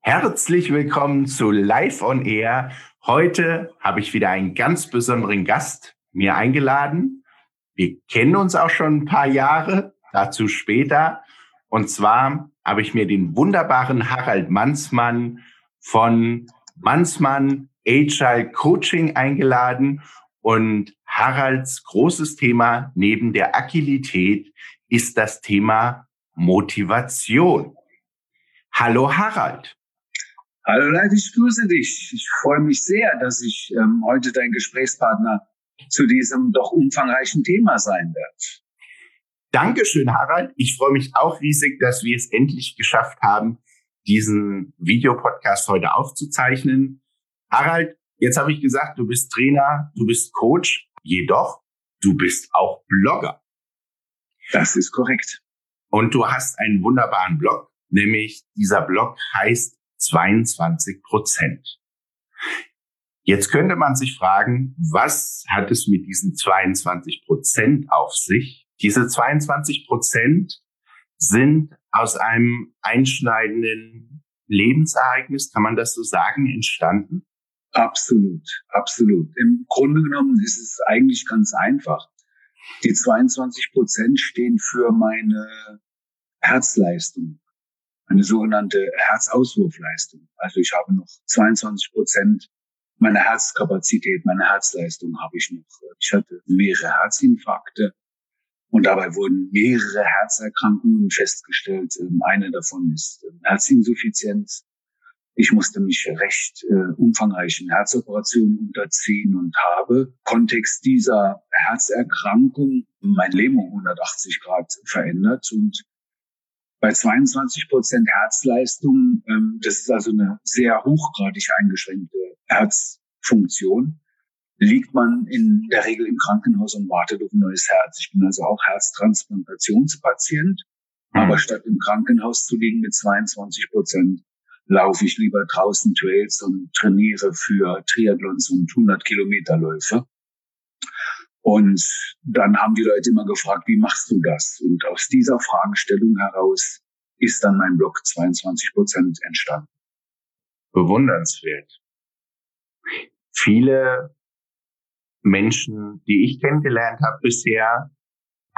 Herzlich willkommen zu Live on Air. Heute habe ich wieder einen ganz besonderen Gast mir eingeladen. Wir kennen uns auch schon ein paar Jahre, dazu später. Und zwar habe ich mir den wunderbaren Harald Mansmann von Mansmann Agile Coaching eingeladen. Und Haralds großes Thema neben der Agilität ist das Thema Motivation. Hallo Harald. Hallo Leute, ich grüße dich. Ich freue mich sehr, dass ich ähm, heute dein Gesprächspartner zu diesem doch umfangreichen Thema sein werde. Dankeschön, Harald. Ich freue mich auch riesig, dass wir es endlich geschafft haben, diesen Videopodcast heute aufzuzeichnen. Harald, jetzt habe ich gesagt, du bist Trainer, du bist Coach, jedoch du bist auch Blogger. Das ist korrekt. Und du hast einen wunderbaren Blog, nämlich dieser Blog heißt 22 Prozent. Jetzt könnte man sich fragen, was hat es mit diesen 22 Prozent auf sich? Diese 22 Prozent sind aus einem einschneidenden Lebensereignis, kann man das so sagen, entstanden? Absolut, absolut. Im Grunde genommen ist es eigentlich ganz einfach. Die 22 Prozent stehen für meine Herzleistung, eine sogenannte Herzauswurfleistung. Also ich habe noch 22 Prozent meiner Herzkapazität, meine Herzleistung habe ich noch. Ich hatte mehrere Herzinfarkte und dabei wurden mehrere Herzerkrankungen festgestellt. Ähm, eine davon ist ähm, Herzinsuffizienz. Ich musste mich recht äh, umfangreichen Herzoperationen unterziehen und habe Kontext dieser Herzerkrankung mein Leben um 180 Grad verändert und bei 22 Prozent Herzleistung, ähm, das ist also eine sehr hochgradig eingeschränkte Herzfunktion, liegt man in der Regel im Krankenhaus und wartet auf ein neues Herz. Ich bin also auch Herztransplantationspatient. Mhm. Aber statt im Krankenhaus zu liegen mit 22 Prozent, laufe ich lieber draußen Trails und trainiere für Triathlons und 100 Kilometerläufe. Und dann haben die Leute immer gefragt, wie machst du das? Und aus dieser Fragestellung heraus ist dann mein Blog 22 Prozent entstanden. Bewundernswert. Viele Menschen, die ich kennengelernt habe bisher,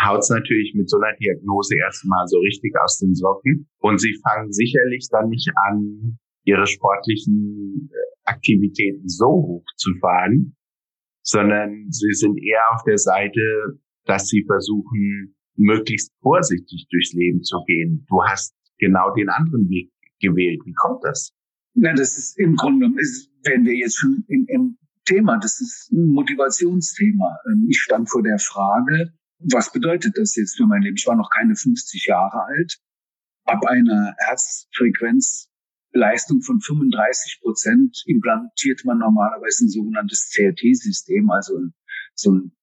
haut's natürlich mit so einer Diagnose erstmal so richtig aus den Socken. Und sie fangen sicherlich dann nicht an, ihre sportlichen äh, Aktivitäten so hoch zu fahren, sondern sie sind eher auf der Seite, dass sie versuchen, möglichst vorsichtig durchs Leben zu gehen. Du hast genau den anderen Weg gewählt. Wie kommt das? Na, das ist im Grunde, ist, wenn wir jetzt schon im, im Thema. Das ist ein Motivationsthema. Ähm, ich stand vor der Frage, was bedeutet das jetzt für mein Leben? Ich war noch keine 50 Jahre alt. Ab einer Herzfrequenzleistung von 35 Prozent implantiert man normalerweise ein sogenanntes CRT-System, also so ein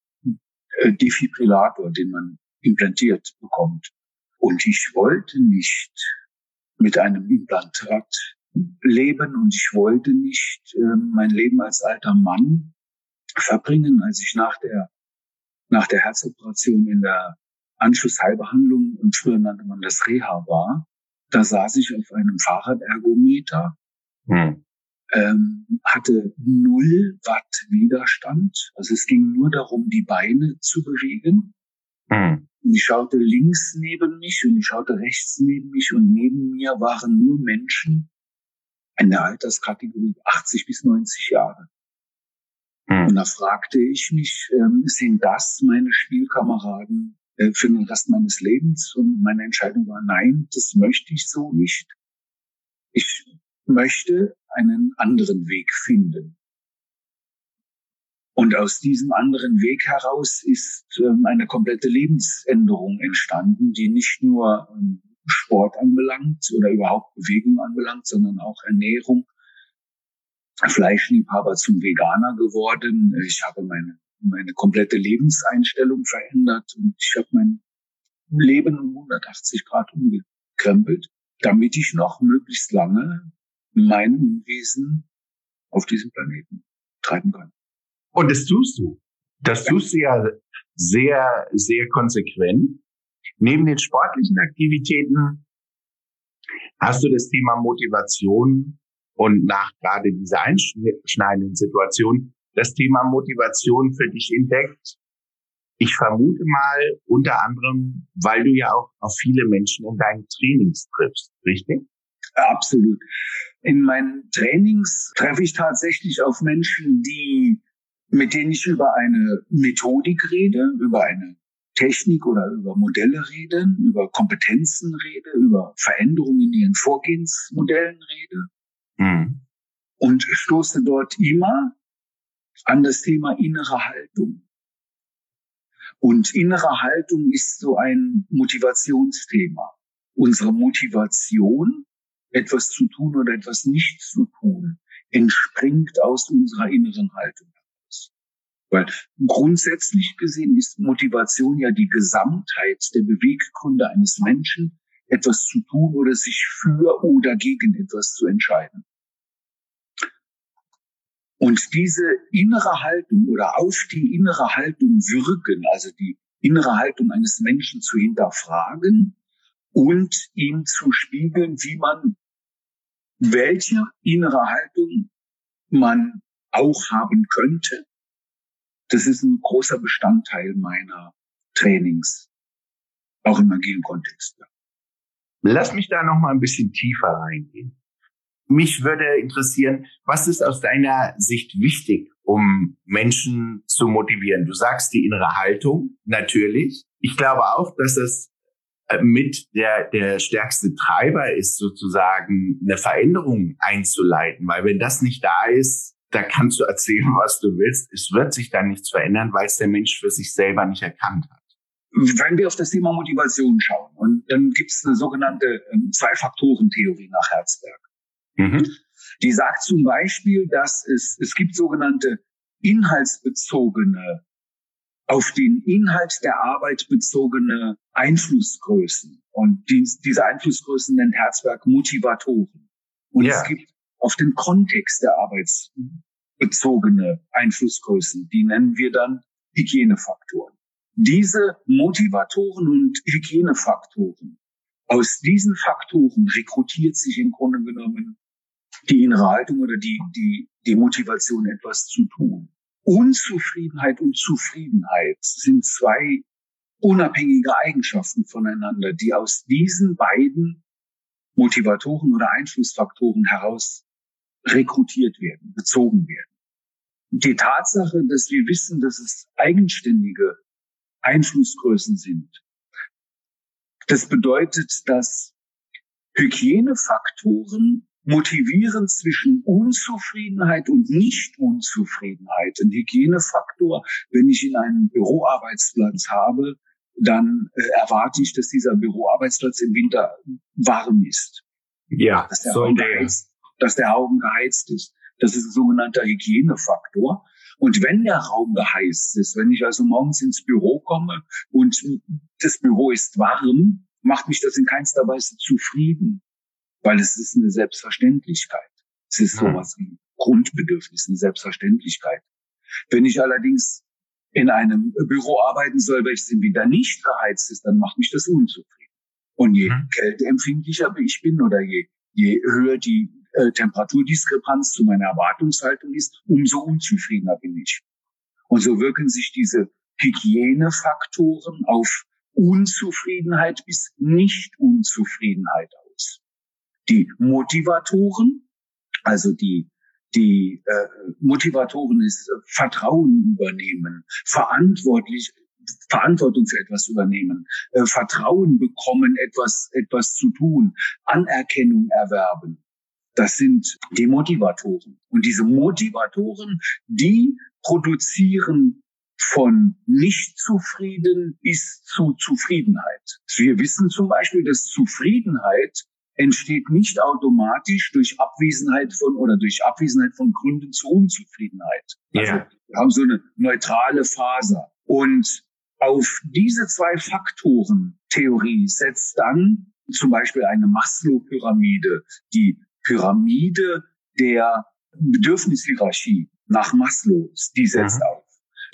äh, Defibrillator, den man implantiert bekommt. Und ich wollte nicht mit einem Implantat leben und ich wollte nicht äh, mein Leben als alter Mann verbringen, als ich nach der nach der Herzoperation in der Anschlussheilbehandlung und früher nannte man das Reha war. Da saß ich auf einem Fahrradergometer, hm. ähm, hatte null Watt Widerstand. Also es ging nur darum, die Beine zu bewegen. Hm. Ich schaute links neben mich und ich schaute rechts neben mich und neben mir waren nur Menschen, in der Alterskategorie 80 bis 90 Jahre. Hm. Und da fragte ich mich, ähm, sind das meine Spielkameraden äh, für den Rest meines Lebens? Und meine Entscheidung war, nein, das möchte ich so nicht. Ich möchte einen anderen Weg finden. Und aus diesem anderen Weg heraus ist ähm, eine komplette Lebensänderung entstanden, die nicht nur ähm, Sport anbelangt oder überhaupt Bewegung anbelangt, sondern auch Ernährung. Fleischliebhaber zum Veganer geworden. Ich habe meine, meine komplette Lebenseinstellung verändert und ich habe mein Leben um 180 Grad umgekrempelt, damit ich noch möglichst lange mein Unwesen auf diesem Planeten treiben kann. Und das tust du. Das tust du ja sehr, sehr konsequent. Neben den sportlichen Aktivitäten hast du das Thema Motivation und nach gerade dieser einschneidenden Situation das Thema Motivation für dich entdeckt. Ich vermute mal unter anderem, weil du ja auch auf viele Menschen in deinen Trainings triffst, richtig? Absolut. In meinen Trainings treffe ich tatsächlich auf Menschen, die, mit denen ich über eine Methodik rede, über eine Technik oder über Modelle rede, über Kompetenzen rede, über Veränderungen in ihren Vorgehensmodellen rede. Mhm. Und stoße dort immer an das Thema innere Haltung. Und innere Haltung ist so ein Motivationsthema. Unsere Motivation etwas zu tun oder etwas nicht zu tun, entspringt aus unserer inneren Haltung. Weil grundsätzlich gesehen ist Motivation ja die Gesamtheit der Beweggründe eines Menschen, etwas zu tun oder sich für oder gegen etwas zu entscheiden. Und diese innere Haltung oder auf die innere Haltung wirken, also die innere Haltung eines Menschen zu hinterfragen und ihm zu spiegeln, wie man welche innere Haltung man auch haben könnte. Das ist ein großer Bestandteil meiner Trainings, auch im agilen Kontext. Lass mich da noch mal ein bisschen tiefer reingehen. Mich würde interessieren, was ist aus deiner Sicht wichtig, um Menschen zu motivieren? Du sagst die innere Haltung, natürlich. Ich glaube auch, dass es äh, mit der, der stärkste Treiber ist, sozusagen eine Veränderung einzuleiten. Weil wenn das nicht da ist, da kannst du erzählen, was du willst. Es wird sich dann nichts verändern, weil es der Mensch für sich selber nicht erkannt hat. Wenn wir auf das Thema Motivation schauen, und dann gibt es eine sogenannte ähm, Zwei-Faktoren-Theorie nach Herzberg. Mhm. Die sagt zum Beispiel, dass es, es gibt sogenannte inhaltsbezogene auf den Inhalt der Arbeit bezogene Einflussgrößen. Und die, diese Einflussgrößen nennt Herzberg Motivatoren. Und ja. es gibt auf den Kontext der Arbeit bezogene Einflussgrößen. Die nennen wir dann Hygienefaktoren. Diese Motivatoren und Hygienefaktoren, aus diesen Faktoren rekrutiert sich im Grunde genommen die innere Haltung oder die, die, die Motivation, etwas zu tun. Unzufriedenheit und Zufriedenheit sind zwei unabhängige Eigenschaften voneinander, die aus diesen beiden Motivatoren oder Einflussfaktoren heraus rekrutiert werden, bezogen werden. Die Tatsache, dass wir wissen, dass es eigenständige Einflussgrößen sind, das bedeutet, dass Hygienefaktoren motivieren zwischen Unzufriedenheit und Nicht-Unzufriedenheit. Ein Hygienefaktor, wenn ich in einem Büroarbeitsplatz habe, dann äh, erwarte ich, dass dieser Büroarbeitsplatz im Winter warm ist. Ja, dass der, Raum geheizt, dass der Raum geheizt ist. Das ist ein sogenannter Hygienefaktor. Und wenn der Raum geheizt ist, wenn ich also morgens ins Büro komme und das Büro ist warm, macht mich das in keinster Weise zufrieden weil es ist eine Selbstverständlichkeit. Es ist hm. sowas wie Grundbedürfnis, eine Selbstverständlichkeit. Wenn ich allerdings in einem Büro arbeiten soll, welches im Winter nicht geheizt ist, dann macht mich das unzufrieden. Und je mhm. kälteempfindlicher ich bin oder je, je höher die äh, Temperaturdiskrepanz zu meiner Erwartungshaltung ist, umso unzufriedener bin ich. Und so wirken sich diese Hygienefaktoren auf Unzufriedenheit bis Nicht-Unzufriedenheit die Motivatoren, also die die äh, Motivatoren ist äh, Vertrauen übernehmen, verantwortlich Verantwortung für etwas übernehmen, äh, Vertrauen bekommen, etwas etwas zu tun, Anerkennung erwerben. Das sind die Motivatoren. Und diese Motivatoren, die produzieren von nicht zufrieden bis zu Zufriedenheit. Wir wissen zum Beispiel, dass Zufriedenheit entsteht nicht automatisch durch Abwesenheit von oder durch Abwesenheit von Gründen zur Unzufriedenheit. Also yeah. wir haben so eine neutrale Faser. Und auf diese zwei Faktoren Theorie setzt dann zum Beispiel eine Maslow-Pyramide, die Pyramide der Bedürfnishierarchie nach Maslow, die setzt mhm. auf.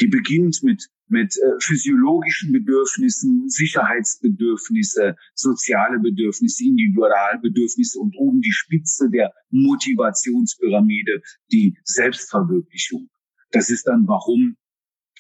Die beginnt mit mit äh, physiologischen Bedürfnissen, Sicherheitsbedürfnisse, soziale Bedürfnisse, Individualbedürfnisse und oben die Spitze der Motivationspyramide, die Selbstverwirklichung. Das ist dann, warum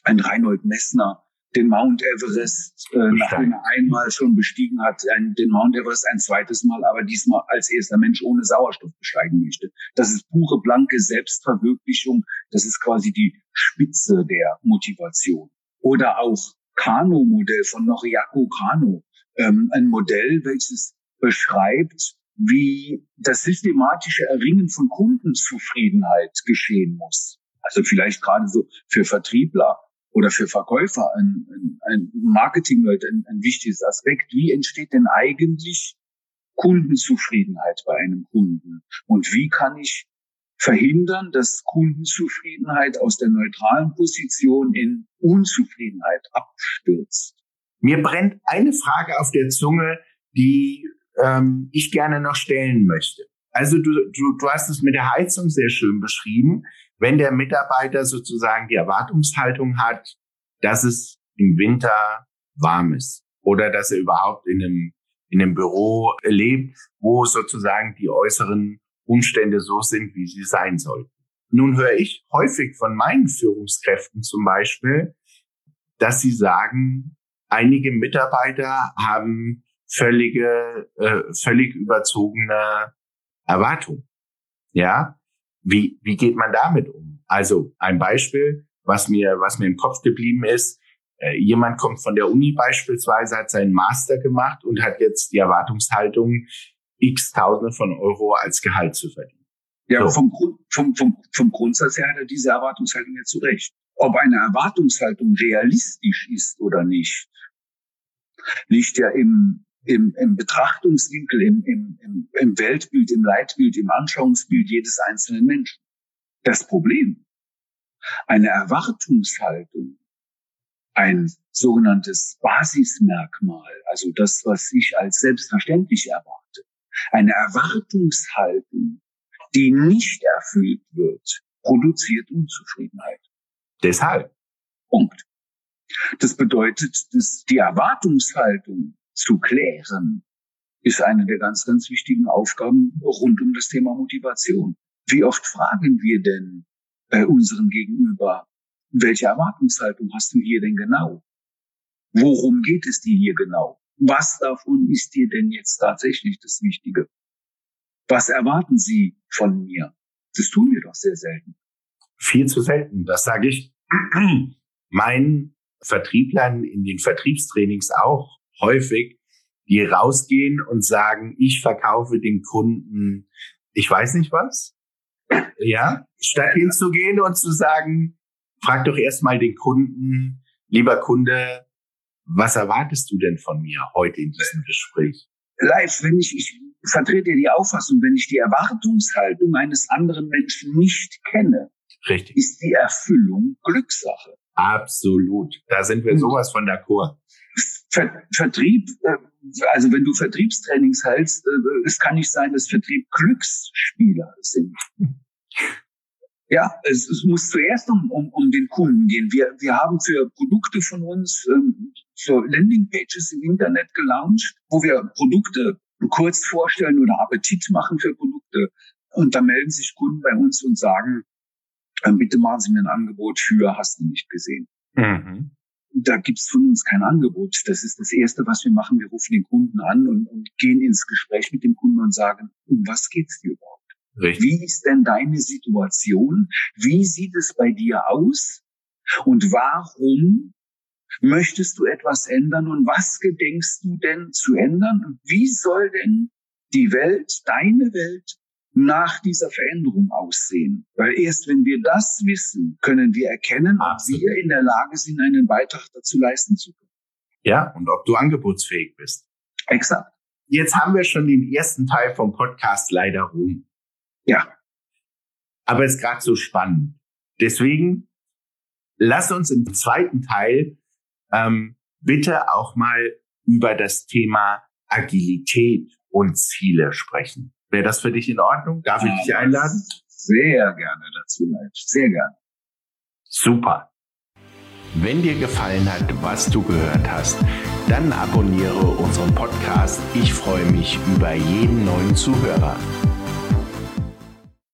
ein Reinhold Messner den Mount Everest, äh, nachdem er einmal schon bestiegen hat, ein, den Mount Everest ein zweites Mal, aber diesmal als erster Mensch ohne Sauerstoff besteigen möchte. Das ist pure, blanke Selbstverwirklichung. Das ist quasi die Spitze der Motivation. Oder auch Kano-Modell von Noriako Kano. Ähm, ein Modell, welches beschreibt, wie das systematische Erringen von Kundenzufriedenheit geschehen muss. Also vielleicht gerade so für Vertriebler oder für Verkäufer ein, ein, ein Marketingleute ein, ein wichtiges Aspekt. Wie entsteht denn eigentlich Kundenzufriedenheit bei einem Kunden? Und wie kann ich verhindern, dass Kundenzufriedenheit aus der neutralen Position in Unzufriedenheit abstürzt. Mir brennt eine Frage auf der Zunge, die ähm, ich gerne noch stellen möchte. Also du, du, du hast es mit der Heizung sehr schön beschrieben. Wenn der Mitarbeiter sozusagen die Erwartungshaltung hat, dass es im Winter warm ist oder dass er überhaupt in einem, in einem Büro lebt, wo sozusagen die äußeren Umstände so sind, wie sie sein sollten. Nun höre ich häufig von meinen Führungskräften zum Beispiel, dass sie sagen, einige Mitarbeiter haben völlige, äh, völlig überzogene Erwartungen. Ja, wie, wie geht man damit um? Also ein Beispiel, was mir, was mir im Kopf geblieben ist, äh, jemand kommt von der Uni beispielsweise, hat seinen Master gemacht und hat jetzt die Erwartungshaltung, x Tausende von Euro als Gehalt zu verdienen. Ja, so. vom, Grund, vom, vom, vom Grundsatz her hat er diese Erwartungshaltung ja zu Recht. Ob eine Erwartungshaltung realistisch ist oder nicht, liegt ja im, im, im Betrachtungswinkel, im, im, im, im Weltbild, im Leitbild, im Anschauungsbild jedes einzelnen Menschen. Das Problem, eine Erwartungshaltung, ein sogenanntes Basismerkmal, also das, was ich als selbstverständlich erwarte, eine Erwartungshaltung, die nicht erfüllt wird, produziert Unzufriedenheit. Deshalb. Punkt. Das bedeutet, dass die Erwartungshaltung zu klären, ist eine der ganz, ganz wichtigen Aufgaben rund um das Thema Motivation. Wie oft fragen wir denn bei unserem Gegenüber, welche Erwartungshaltung hast du hier denn genau? Worum geht es dir hier genau? Was davon ist dir denn jetzt tatsächlich das Wichtige? Was erwarten Sie von mir? Das tun wir doch sehr selten. Viel zu selten. Das sage ich meinen Vertrieblern in den Vertriebstrainings auch häufig, die rausgehen und sagen, ich verkaufe den Kunden, ich weiß nicht was. Ja, statt hinzugehen und zu sagen, frag doch erstmal den Kunden, lieber Kunde, was erwartest du denn von mir heute in diesem Gespräch? Live, wenn ich, ich vertrete die Auffassung, wenn ich die Erwartungshaltung eines anderen Menschen nicht kenne, Richtig. ist die Erfüllung Glückssache. Absolut. Da sind wir sowas von d'accord. Ver Vertrieb, äh, also wenn du Vertriebstrainings hältst, äh, es kann nicht sein, dass Vertrieb Glücksspieler sind. Ja, es, es muss zuerst um, um, um den Kunden gehen. Wir, wir haben für Produkte von uns ähm, so Landingpages im Internet gelauncht, wo wir Produkte kurz vorstellen oder Appetit machen für Produkte. Und da melden sich Kunden bei uns und sagen, äh, bitte machen Sie mir ein Angebot für, hast du nicht gesehen. Mhm. Da gibt's von uns kein Angebot. Das ist das Erste, was wir machen. Wir rufen den Kunden an und, und gehen ins Gespräch mit dem Kunden und sagen, um was geht's dir überhaupt? Richtig. Wie ist denn deine Situation? Wie sieht es bei dir aus? Und warum möchtest du etwas ändern? Und was gedenkst du denn zu ändern? Wie soll denn die Welt, deine Welt, nach dieser Veränderung aussehen? Weil erst wenn wir das wissen, können wir erkennen, ob Absolut. wir in der Lage sind, einen Beitrag dazu leisten zu können. Ja, und ob du angebotsfähig bist. Exakt. Jetzt haben wir schon den ersten Teil vom Podcast leider rum. Ja. Aber es ist gerade so spannend. Deswegen lass uns im zweiten Teil ähm, bitte auch mal über das Thema Agilität und Ziele sprechen. Wäre das für dich in Ordnung? Darf ja, ich dich einladen? Sehr gerne dazu, Leid. Sehr gerne. Super. Wenn dir gefallen hat, was du gehört hast, dann abonniere unseren Podcast. Ich freue mich über jeden neuen Zuhörer.